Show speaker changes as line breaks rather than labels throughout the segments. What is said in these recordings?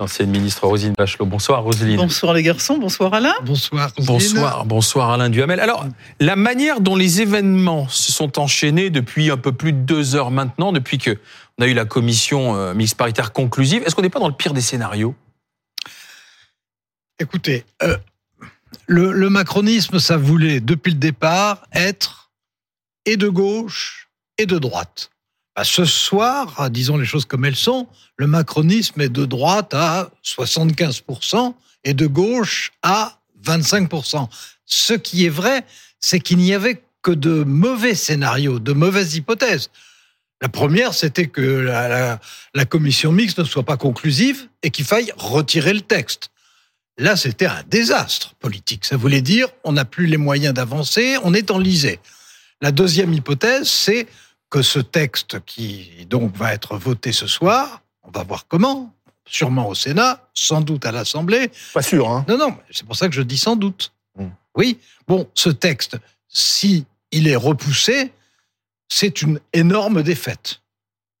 l'ancienne ministre Roselyne Bachelot. Bonsoir Roselyne.
Bonsoir les garçons, bonsoir Alain.
Bonsoir.
Bonsoir, bonsoir Alain Duhamel. Alors, la manière dont les événements se sont enchaînés depuis un peu plus de deux heures maintenant, depuis que on a eu la commission euh, mixte paritaire conclusive, est-ce qu'on n'est pas dans le pire des scénarios?
Écoutez, euh, le, le macronisme, ça voulait depuis le départ être et de gauche et de droite. Bah, ce soir, disons les choses comme elles sont, le macronisme est de droite à 75% et de gauche à 25%. Ce qui est vrai, c'est qu'il n'y avait que de mauvais scénarios, de mauvaises hypothèses. La première, c'était que la, la, commission mixte ne soit pas conclusive et qu'il faille retirer le texte. Là, c'était un désastre politique. Ça voulait dire on n'a plus les moyens d'avancer, on est enlisé. La deuxième hypothèse, c'est que ce texte qui donc va être voté ce soir, on va voir comment, sûrement au Sénat, sans doute à l'Assemblée.
Pas sûr, hein
Non, non, c'est pour ça que je dis sans doute. Mmh. Oui, bon, ce texte, si il est repoussé, c'est une énorme défaite.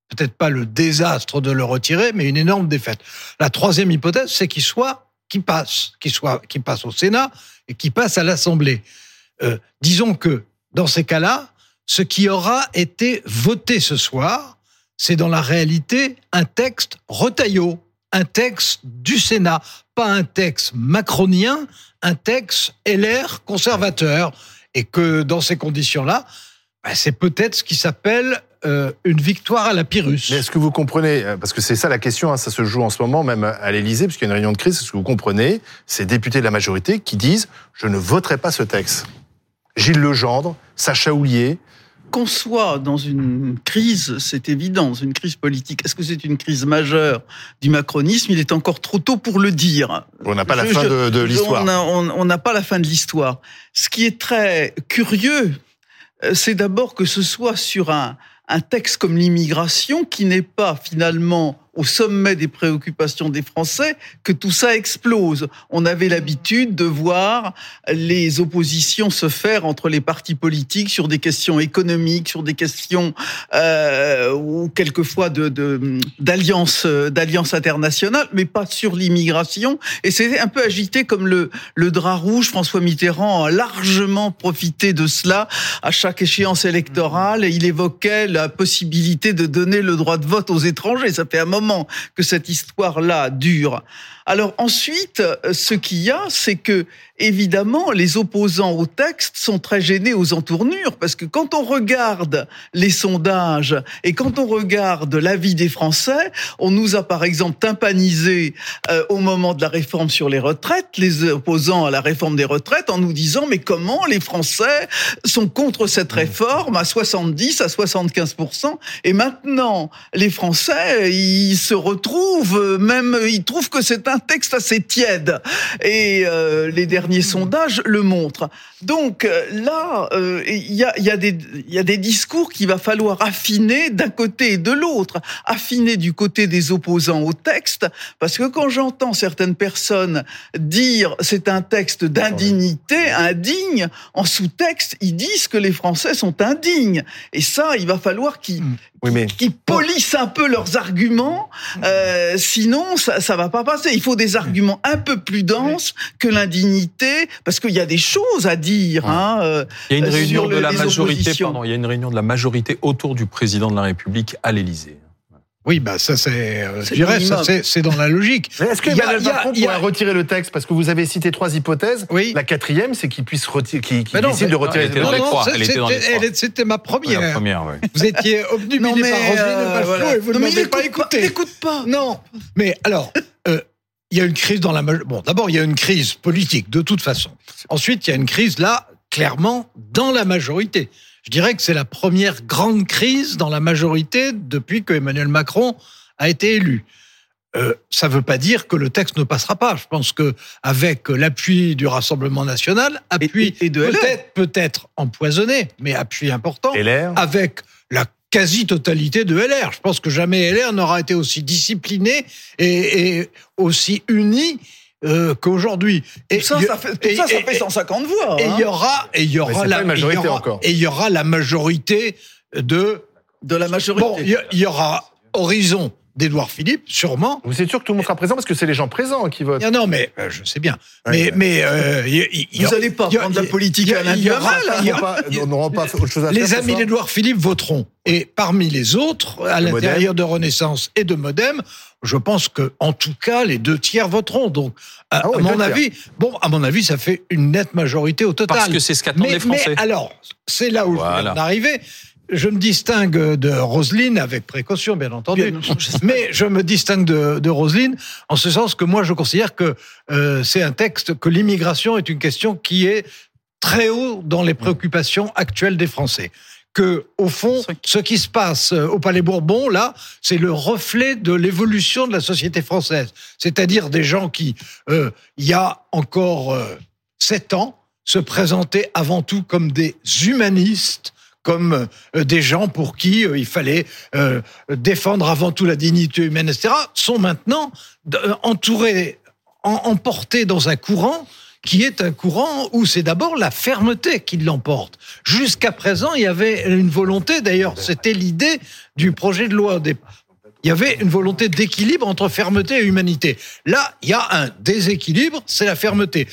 Peut-être pas le désastre de le retirer, mais une énorme défaite. La troisième hypothèse, c'est qu'il soit, qu'il passe, qu'il soit, qu'il passe au Sénat et qu'il passe à l'Assemblée. Euh, disons que dans ces cas-là, ce qui aura été voté ce soir, c'est dans la réalité un texte retaillot, un texte du Sénat, pas un texte macronien, un texte LR conservateur. Et que dans ces conditions-là, bah, c'est peut-être ce qui s'appelle euh, une victoire à la Pyrrhus.
Mais est-ce que vous comprenez, euh, parce que c'est ça la question, hein, ça se joue en ce moment même à l'Élysée, puisqu'il y a une réunion de crise, est-ce que vous comprenez ces députés de la majorité qui disent « je ne voterai pas ce texte ». Gilles Legendre, Sacha Houlier,
qu'on soit dans une crise, c'est évident, dans une crise politique. Est-ce que c'est une crise majeure du macronisme? Il est encore trop tôt pour le dire.
On n'a pas la fin de, l'histoire.
On n'a pas la fin de l'histoire. Ce qui est très curieux, euh, c'est d'abord que ce soit sur un, un texte comme l'immigration qui n'est pas finalement au sommet des préoccupations des Français que tout ça explose. On avait l'habitude de voir les oppositions se faire entre les partis politiques sur des questions économiques, sur des questions euh, ou quelquefois de d'alliance d'alliance internationale, mais pas sur l'immigration. Et c'était un peu agité comme le le drap rouge. François Mitterrand a largement profité de cela à chaque échéance électorale. Il évoquait la possibilité de donner le droit de vote aux étrangers. Ça fait un moment que cette histoire-là dure. Alors ensuite, ce qu'il y a, c'est que évidemment, les opposants au texte sont très gênés aux entournures, parce que quand on regarde les sondages et quand on regarde l'avis des Français, on nous a par exemple tympanisé euh, au moment de la réforme sur les retraites, les opposants à la réforme des retraites, en nous disant mais comment les Français sont contre cette réforme à 70 à 75 et maintenant les Français ils se retrouvent même ils trouvent que c'est un texte assez tiède et euh, les derniers derniers sondages le montrent. Donc euh, là, euh, il y, a, y, a des, y a des discours qu'il va falloir affiner d'un côté et de l'autre. Affiner du côté des opposants au texte, parce que quand j'entends certaines personnes dire c'est un texte d'indignité, indigne, en sous-texte, ils disent que les Français sont indignes. Et ça, il va falloir qu'ils oui, polissent un peu leurs arguments, euh, sinon ça, ça va pas passer. Il faut des arguments un peu plus denses que l'indignité, parce qu'il y a des choses à dire Hein,
euh, il y a une réunion de la majorité. Pardon, il y a une réunion de la majorité autour du président de la République à l'Élysée.
Oui, bah ça c'est, euh, je dirais, ça c'est dans la logique.
Est-ce que Emmanuel Macron pourrait retirer le texte? Parce que vous avez cité trois hypothèses. Oui. La quatrième, c'est qu'il puisse retirer, qu'il décide de retirer le
texte. C'était ma première. La première oui. Vous étiez obnubilé par Roselyne euh, voilà. et vous ne m'avez pas écouté.
N'écoute pas.
Non. Mais alors, euh, il y a une crise dans la bon d'abord il y a une crise politique de toute façon ensuite il y a une crise là clairement dans la majorité je dirais que c'est la première grande crise dans la majorité depuis que Emmanuel Macron a été élu euh, ça ne veut pas dire que le texte ne passera pas. Je pense que avec l'appui du Rassemblement national, appui et, de peut-être peut-être empoisonné, mais appui important, avec la quasi-totalité de LR. Je pense que jamais LR n'aura été aussi discipliné et, et aussi uni euh, qu'aujourd'hui.
Et ça, ça fait, tout ça, ça fait 150 voix.
Et il y hein. aura, et il y aura la majorité encore. Et il y aura la majorité de.
De la majorité.
Bon, il y, il y aura Horizon d'Édouard Philippe, sûrement.
Vous êtes sûr que tout le monde sera présent parce que c'est les gens présents qui votent.
Non, non, mais euh, je sais bien.
Ouais,
mais
ouais.
mais euh, y- il y
Vous n'allez pas
y
prendre la
y
politique
y
à
y y
On
aura-
n'aura pas- autre chose à faire.
les amis
soir
d'Édouard Philippe voteront. Et parmi les autres, à l'intérieur de Renaissance et de Modem, je pense que, en tout cas, les deux tiers voteront. Donc, à,
Ah ouais,
à mon
tiers.
avis, bon, à mon avis, ça fait une nette majorité au total.
Parce que c'est ce qu'attendent les Français.
mais alors, c'est là où je
Voilà.
viens d'en arriver. Je me distingue de Roselyne avec précaution, bien entendu.
Bien,
mais je me distingue de, de Roselyne en ce sens que moi, je considère que euh, c'est un texte que l'immigration est une question qui est très haut dans les préoccupations actuelles des Français. Que, au fond, ce qui se passe euh, au Palais Bourbon, là, c'est le reflet de l'évolution de la société française. C'est-à-dire des gens qui, euh, il y a encore euh, sept ans, se présentaient avant tout comme des humanistes, comme euh, des gens pour qui euh, il fallait euh, défendre avant tout la dignité humaine, etc., sont maintenant entourés, en- emportés dans un courant qui est un courant où c'est d'abord la fermeté qui l'emporte. Jusqu'à présent, il y avait une volonté, d'ailleurs, c'était l'idée du projet de loi au départ. Il y avait une volonté d'équilibre entre fermeté et humanité. Là, il y a un déséquilibre, c'est la fermeté.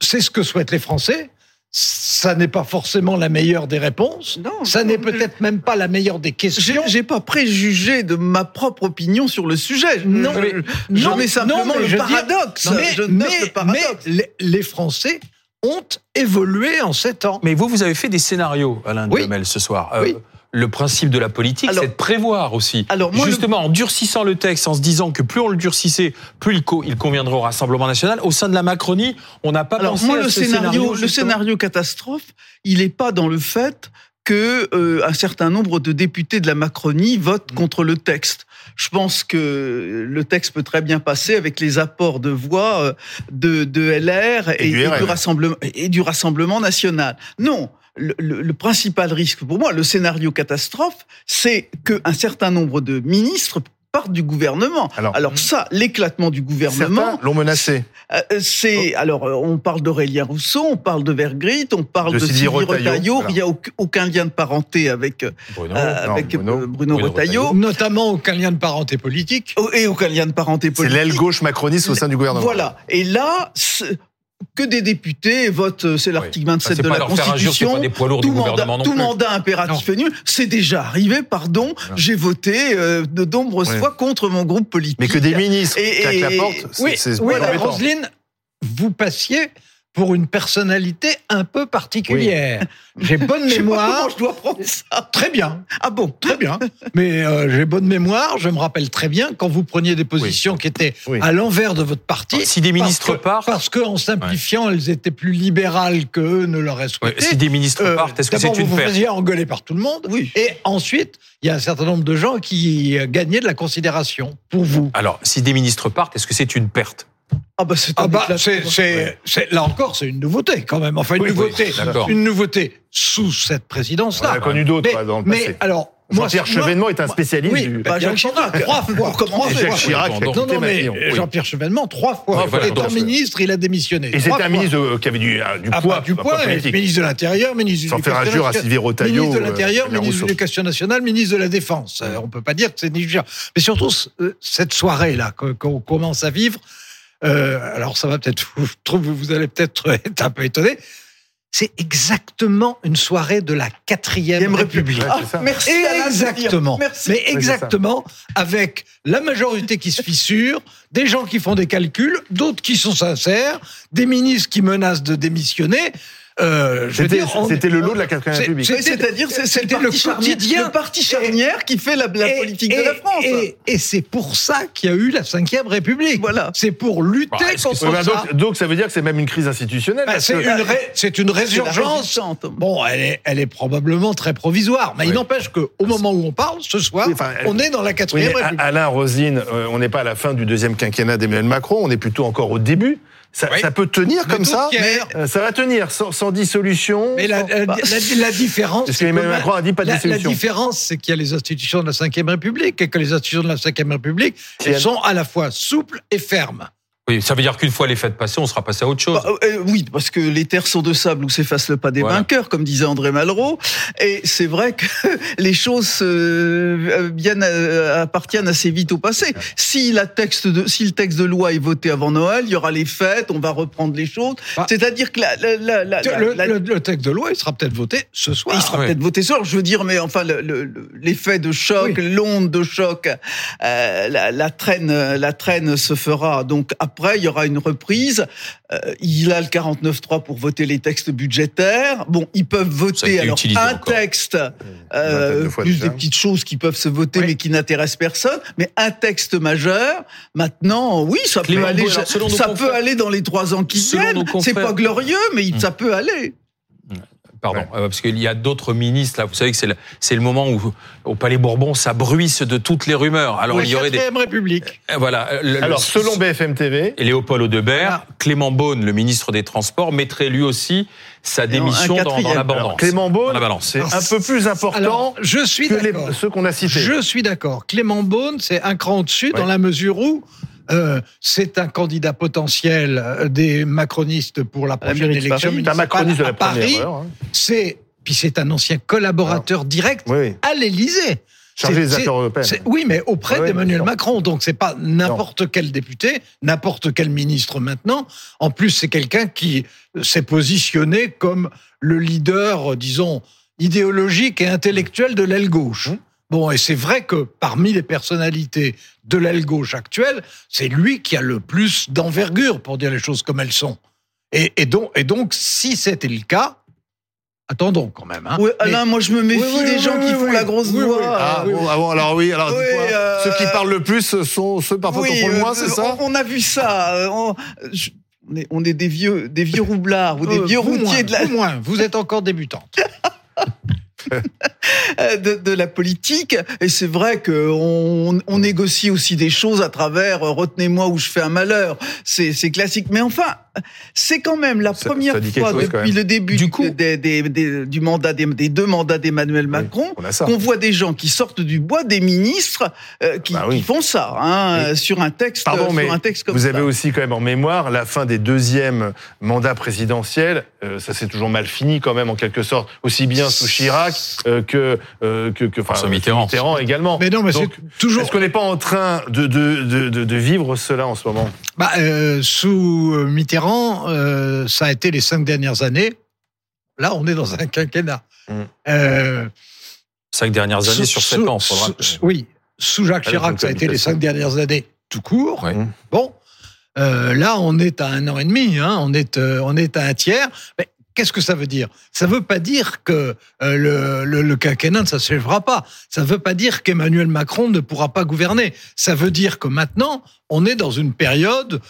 C'est ce que souhaitent les Français. Ça n'est pas forcément la meilleure des réponses.
Non,
Ça n'est peut-être même pas la meilleure des questions.
j'ai pas préjugé de ma propre opinion sur le sujet. Je-
Non,
je,
mais-
je
non,
mets simplement
non, mais
le
je veux dire-
paradoxe.
mais,
je note
mais-
le paradoxe.
mais les, les Français ont évolué en sept ans.
Mais vous, vous avez fait des scénarios, Alain
Oui.
Duhamel, ce soir. Euh,
Oui.
Le principe de la politique,
Alors-
c'est de prévoir aussi.
Alors, moi, le-
Justement, en durcissant le texte, en se disant que plus on le durcissait, plus il, co- il conviendrait au Rassemblement national. Au sein de la Macronie, on n'a pas
Alors
pensé
moi,
à
le
ce
scénario, le scénario catastrophe, il n'est pas dans le fait que euh, un certain nombre de députés de la Macronie votent contre le texte. Je pense que le texte peut très bien passer avec les apports de voix euh, de, de LR et,
Et du
et
RN.
du Rassemblement et du Rassemblement national. Non. Le, le- le principal risque pour moi, le scénario catastrophe, c'est qu'un certain nombre de ministres partent du gouvernement.
Alors,
Alors ça, l'éclatement du gouvernement,
l'ont menacé.
euh, c'est alors euh, on parle d'Aurélien Rousseau, on parle de Vergrit, on parle
De
de,
Sylvie Retailleau,
Retailleau.
voilà.
Il n'y a aucun, lien de parenté avec euh,
Bruno.
non,
avec
Bruno.
euh, Bruno,
Bruno
Retailleau
Notamment aucun lien de parenté politique.
Oh, et aucun lien de parenté
C'est
politique.
l'aile gauche macroniste au sein du gouvernement.
Voilà. Et là, c'est- que des députés votent, euh, c'est l'article 27
c'est
de
pas
la
leur faire injure, c'est
Constitution.
pas des poids lourds du
Tout mandat,
gouvernement non
tout
plus.
mandat impératif est nul. C'est déjà arrivé, pardon. J'ai voté euh, de nombreuses fois contre mon groupe politique.
Mais que des ministres
Et-
claquent la porte, c'est
Oui,
c'est
oui. Roselyne, vous passiez pour une personnalité un peu particulière. J'ai bonne
Je sais pas
mémoire.
comment je dois prendre ça.
Très bien,
Ah bon
très bien. Mais euh, j'ai bonne mémoire. Je me rappelle très bien quand vous preniez des positions qui étaient
Oui.
à l'envers de votre parti.
Si des ministres
parce que,
partent-
parce que en simplifiant, elles étaient plus libérales que eux ne l'auraient
Ouais,
souhaité.
si des ministres
Euh,
partent, est-ce que c'est
vous
une
vous
perte?
faisiez engueuler par tout le monde.
Oui.
Et ensuite, il y a un certain nombre de gens qui gagnaient de la considération pour vous.
Alors, si des ministres partent, est-ce que c'est une perte?
Ah bah c'est un
Ah bah, là encore, c'est une nouveauté quand même. Enfin, une
Oui, oui,
nouveauté,
d'accord.
une nouveté sous cette
On
présidence-là.
a connu d'autres
mais,
ouais, dans le
mais
passé.
alors, moi,
Jean-Pierre Chevènement est un spécialiste
oui,
du...
bah,
Jacques Chirac.
trois fois.
Jacques Chirac,
Oui, non,
Non, mais euh,
Oui.
Jean-Pierre Chevènement, trois fois.
Voilà,
Étant ministre, il a démissionné.
Et c'était un ministre de- qui avait du, euh, du
Ah,
poids,
bah, du poids,
politique.
ministre de l'Intérieur, ministre de
Sans faire
l'Éducation
injure à
nationale,
Sylvie Retailleau,
Ministre de
euh,
l'Intérieur, ministre de
Rousseau.
l'Éducation nationale, ministre de la Défense. Euh, On peut pas dire que c'est négligent. Mais surtout, euh, cette soirée-là qu'on commence à vivre, euh, alors ça va peut-être, vous, je trouve, vous allez peut-être être un peu étonné, c'est exactement une soirée de la quatrième République.
Ouais,
Ah,
c'est ça.
merci.
Exactement.
Merci.
Mais exactement, avec la majorité qui se fissure, des gens qui font des calculs, d'autres qui sont sincères, des ministres qui menacent de démissionner. Euh,
C'était
on-
le lot de la 4
c'est-
République.
c'est-
Oui, C'est-à-dire, c'est c'est
C'était
le,
quotidien.
le parti charnière qui fait la, la
Et-
politique
et-
de la France.
Et, et c'est pour ça qu'il y a eu la Cinquième République.
Voilà.
C'est pour lutter
Bah, que
contre
bah,
ça.
donc, donc ça veut dire que c'est même une crise institutionnelle.
Bah, c'est une, ré- résurgence. Bon, elle est, elle est probablement très provisoire, mais il
Oui.
n'empêche qu'au moment où on parle, ce soir,
Oui, enfin,
on est dans la
Oui,
quatrième
mais
République.
Alain, Roselyne, euh, on n'est pas à la fin du deuxième quinquennat d'Emmanuel Macron, on est plutôt encore au début. Ça,
Oui.
ça peut tenir
Mais
comme ça
Pierre.
Euh, Ça va tenir, sans, sans dissolution.
Mais la,
sans-
Bah,
la- la différence.
Parce
que
Macron a dit pas de
la, la
dissolution.
différence, c'est qu'il y a les institutions de la Ve République et que les institutions de la Ve République, elles- sont à la fois souples et fermes.
Oui, ça veut dire qu'une fois les fêtes passées, on sera passé à autre chose.
Bah, euh, oui, parce que les terres sont de sable où s'efface le pas des
Voilà.
vainqueurs, comme disait André Malraux. Et c'est vrai que les choses euh, bien euh, appartiennent assez vite au passé. Si la texte de, si le texte de loi est voté avant Noël, il y aura les fêtes, on va reprendre les choses.
Ah.
C'est-à-dire que la, la, la, la-
Tiens, le,
la-
le- le texte de loi, il sera peut-être voté ce soir.
il sera
ouais.
peut-être voté ce soir, je veux dire, mais enfin, le- le- le- l'effet de choc, l'onde de choc, euh, la, la traîne, la traîne se fera. Donc après, il y aura une reprise. Euh, il a le 49-3 pour voter les textes budgétaires. Bon, ils peuvent voter alors un
encore.
texte, euh,
de
plus
déjà.
des petites choses qui peuvent se voter
Oui.
mais qui n'intéressent personne. Mais un texte majeur, maintenant, oui, ça
Clément
peut aller.
Alors,
ça peut aller dans les trois ans qui viennent. C'est pas glorieux, mais
Hmm.
ça peut aller.
Pardon,
Ouais.
euh, parce qu'il y a d'autres ministres là. Vous savez que c'est le, c'est le moment où au Palais Bourbon ça bruisse de toutes les rumeurs. Alors il y aurait des
République.
euh, voilà. euh, le-
Alors,
le-
selon BFM TV,
et Léopold Audebert,
Voilà.
Clément Beaune, le ministre des Transports, mettrait lui aussi sa démission dans, dans
quatrième.
la
alors,
balance.
Clément
Dans
Beaune,
la balance.
c'est un peu plus important
Alors, je suis
que les-
d'accord.
ceux qu'on a cités.
Je suis d'accord. Clément Beaune, c'est un cran au-dessus
Ouais.
dans la mesure où euh, c'est un candidat potentiel euh, des macronistes pour la prochaine élection
Paris.
C'est un
municipale
macroniste de
à Paris.
hein.
C'est puis c'est un ancien collaborateur direct
Oui,
à l'Élysée.
Chargé des affaires européennes.
Oui, mais auprès d'Emmanuel. Macron. Donc, c'est pas n'importe quel député, n'importe quel ministre maintenant. En plus, c'est quelqu'un qui s'est positionné comme le leader, disons, idéologique et intellectuel de l'aile gauche.
Mmh.
Bon, et c'est vrai que parmi les personnalités de l'aile gauche actuelle, c'est lui qui a le plus d'envergure, pour dire les choses comme elles sont. Et, et donc, et donc, si c'était le cas, attendons quand même. Hein. Mais-
moi je me méfie
Oui, oui,
des
oui,
gens
oui,
qui
oui,
font
oui.
la grosse
Oui, oui.
voix.
Ah,
euh,
bon, ah bon, alors oui, alors
euh,
ceux qui parlent le plus sont ceux parfois qui font le
euh,
moins, c'est ça?
on, a vu ça. euh, On, je- on est, on est des vieux, des vieux roublards ou des
Euh,
vieux routiers
moins,
de la,
vous moins, vous êtes encore débutante.
euh, de, de la politique. Et c'est vrai qu'on on négocie aussi des choses à travers euh, retenez-moi ou je fais un malheur. C'est classique. Mais enfin, c'est quand même la première
ça
fois depuis le début
Du coup-
des, des- des- du mandat des, des deux mandats d'Emmanuel Macron. Qu'on voit des gens qui sortent du bois, des ministres euh, qui,
Bah oui.
qui font ça hein, euh, sur un texte,
Pardon,
sur
mais
un texte comme
vous
ça.
avez aussi quand même en mémoire la fin des deuxièmes mandats présidentiels. Euh, ça s'est toujours mal fini quand même en quelque sorte, aussi bien sous Chirac euh, que euh, que, que enfin,
Mitterrand.
Mitterrand également.
Mais non, mais
Donc,
c'est toujours.
Est-ce qu'on n'est pas en train de, de, de, de, de vivre cela en ce moment?
Bah, euh, sous euh, Mitterrand, euh, ça a été les cinq dernières années. Là, on est dans un quinquennat.
Mm.
Euh,
Cinq dernières années
sous-
sur sept
sous-
ans, faudra.
sous- Oui, sous Jacques Chirac, ça a été les cinq dernières années tout court. Bon, euh, là, on est à un an et demi. Hein, on est, euh, on est à un tiers. Mais qu'est-ce que ça veut dire? Ça veut pas dire que euh, le, le, le quinquennat ne s'achèvera pas. Ça veut pas dire qu'Emmanuel Macron ne pourra pas gouverner. Ça veut dire que maintenant, on est dans une période,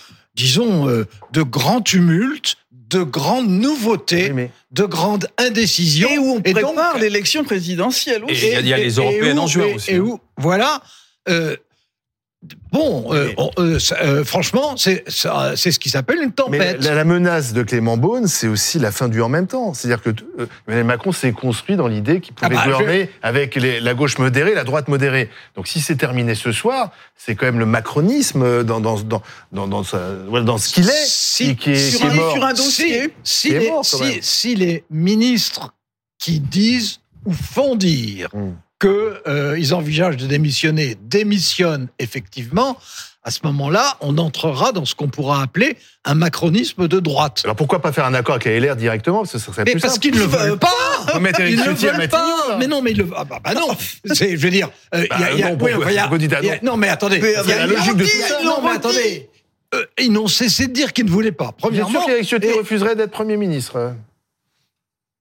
disons, euh, de grand tumulte, de grandes nouveautés,
Oui, mais
de grande indécision.
Et où on
Et donc-
prépare l'élection présidentielle aussi.
Et il y a- il y a les Européennes
où-
en juin
et-
aussi,
Et
hein.
où, voilà. euh, bon, euh,
Mais-
on- euh, ça, euh, franchement, c'est ce qui s'appelle une
Mais
tempête.
la, la menace de Clément Beaune, c'est aussi la fin du en même temps. C'est-à-dire que euh, Emmanuel Macron s'est construit dans l'idée qu'il pouvait
Ah bah,
gouverner avec les- la gauche modérée, la droite modérée. Donc si c'est terminé ce soir, c'est quand même le macronisme dans, dans, dans, dans, dans, sa- voilà, dans ce qu'il est,
Si-
qui, qui est,
sur
qui est
un-
mort.
sur un dossier.
Si, les,
mort, quand
si-
même.
si les ministres qui disent ou font dire
Mm.
Que euh, ils envisagent de démissionner démissionnent effectivement, à ce moment-là, on entrera dans ce qu'on pourra appeler un macronisme de droite.
Alors pourquoi pas faire un accord avec la LR directement? Parce que ça serait
Mais
plus
parce qu'ils ne le
Bah,
veulent pas.
Vous
Ils ne
à
veulent pas. Mais non, mais le, ah bah, bah non. Je veux dire, euh,
Bah
il y a, il y a-
non,
mais attendez.
Mais
il y a-
la logique de tout.
Non, mais
Ils
attendez. Euh, ils n'ont cessé de dire qu'ils ne voulaient pas.
Bien
Premièrement,
sûr qu'Éric Ciotti
et-
refuserait d'être Premier ministre.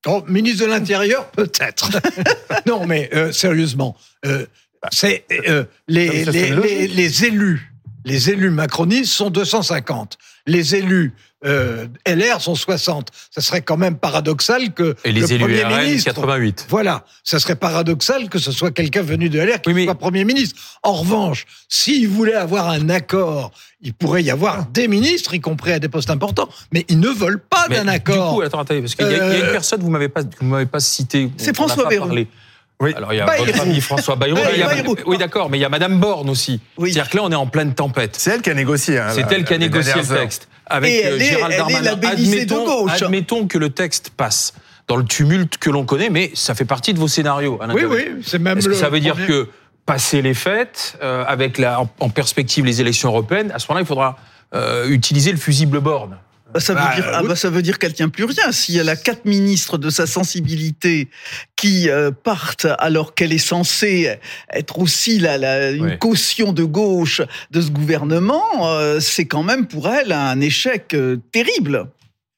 Oh, ministre de l'Intérieur, peut-être. non, mais euh, sérieusement, euh, c'est euh, les, les élus, les élus macronistes sont 250. Les élus euh, LR sont 60. Ça serait quand même paradoxal que
Et
le
les élus
premier
RN,
ministre
88.
voilà, ça serait paradoxal que ce soit quelqu'un venu de LR qui
Oui, mais-
soit Premier ministre. En revanche, s'il voulait avoir un accord, il pourrait y avoir des ministres, y compris à des postes importants, mais ils ne veulent pas d'un
Du
accord.
coup, attends, attendez, parce qu'il y, y a une
Euh,
personne que vous m'avez pas, que vous m'avez pas cité.
C'est François Bayrou.
Oui.
Alors il y a
Bayrou.
votre ami François Bayrou.
Bayrou,
mais il y a-
Bayrou.
oui, d'accord, mais il y a Madame Borne aussi.
Oui.
C'est-à-dire que là, on est en pleine tempête.
C'est elle qui a négocié. hein,
C'est elle qui a négocié le texte. Avec
Et elle
euh,
est-
Gérald
elle est
Darmanin. admettons,
gauche.
admettons que le texte passe dans le tumulte que l'on connaît, mais ça fait partie de vos scénarios. Alain
Oui, oui, c'est même
Est-ce que ça veut dire que passer les fêtes, euh, avec la, en, en perspective les élections européennes, à ce moment-là, il faudra euh, utiliser le fusible borne
ça, veut
Bah,
dire, ah,
oui.
bah, ça veut dire qu'elle tient plus rien. Si elle a quatre ministres de sa sensibilité qui euh, partent alors qu'elle est censée être aussi la, la- une caution de gauche de ce gouvernement, euh, c'est quand même pour elle un échec euh, terrible.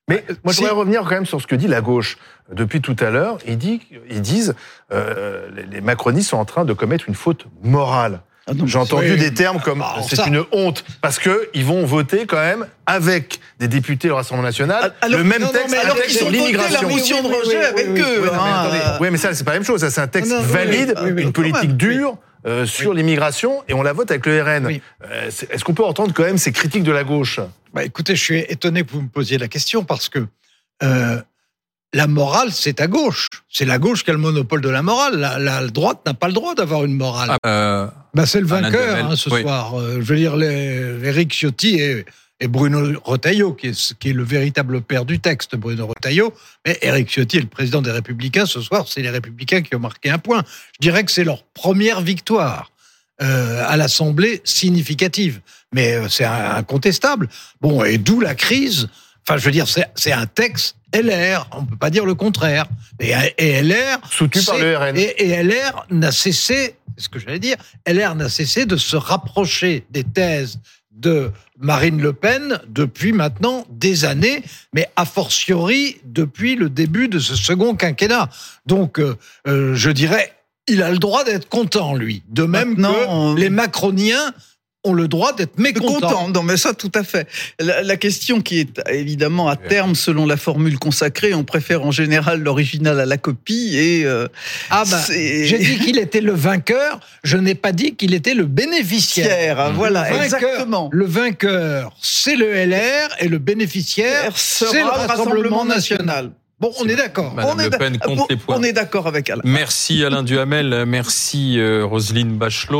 Mais moi, je voudrais revenir quand même sur ce que dit la gauche depuis tout à l'heure. Ils, dit- ils disent euh, les, les macronistes sont en train de commettre une faute morale.
Ah
J'ai entendu
oui.
des termes comme
alors
c'est une honte parce que ils vont voter quand même avec des députés au Rassemblement national
Alors-
le même
non, non,
texte
mais
alors
texte
ont voté la
l'immigration.
motion de
Oui, oui,
rejet
oui,
avec
oui, oui.
eux.
Oui, mais attendez. Oui, mais ça c'est pas la même chose. Ça c'est un texte
Non, non, oui,
valide,
oui, oui,
une politique dure. euh, sur l'immigration et on la vote avec le RN.
Oui.
Euh, Est-ce qu'on peut entendre quand même ces critiques de la gauche?
Bah, écoutez, je suis étonné que vous me posiez la question parce que euh, la morale, c'est à gauche. C'est la gauche qui a le monopole de la morale. La, la droite n'a pas le droit d'avoir une morale.
Euh,
Bah, c'est le vainqueur hein, ce
oui.
soir. Euh, je veux dire, les, Éric Ciotti et, et Bruno Retailleau, qui est, qui est le véritable père du texte, Bruno Retailleau. Mais Éric Ciotti est le président des Républicains. Ce soir, c'est les Républicains qui ont marqué un point. Je dirais que c'est leur première victoire euh, à l'Assemblée significative. Mais euh, c'est incontestable. Bon, et d'où la crise? Enfin, je veux dire, c'est un texte LR. On peut pas dire le contraire. Et, et LR
Soutenu par le RN.
Et, et LR n'a cessé, c'est ce que j'allais dire, LR n'a cessé de se rapprocher des thèses de Marine Le Pen depuis maintenant des années, mais a fortiori depuis le début de ce second quinquennat. Donc, euh, euh, je dirais, il a le droit d'être content, lui. De même
Maintenant,
que les macroniens ont le droit d'être mécontents.
Content, non mais ça tout à fait. La, la question qui est évidemment à terme, selon la formule consacrée, on préfère en général l'original à la copie et euh,
Ah ben,
c'est-
j'ai dit qu'il était le vainqueur, je n'ai pas dit qu'il était le bénéficiaire.
Hein, voilà,
Le vainqueur-
exactement.
Le vainqueur, c'est le LR et le bénéficiaire, c'est le
le
Rassemblement national. Bon, on est d'accord.
Madame
on est
Le Pen
d'ac-
compte les points.
On est d'accord avec Alain.
Merci Alain Duhamel, merci euh, Roselyne Bachelot.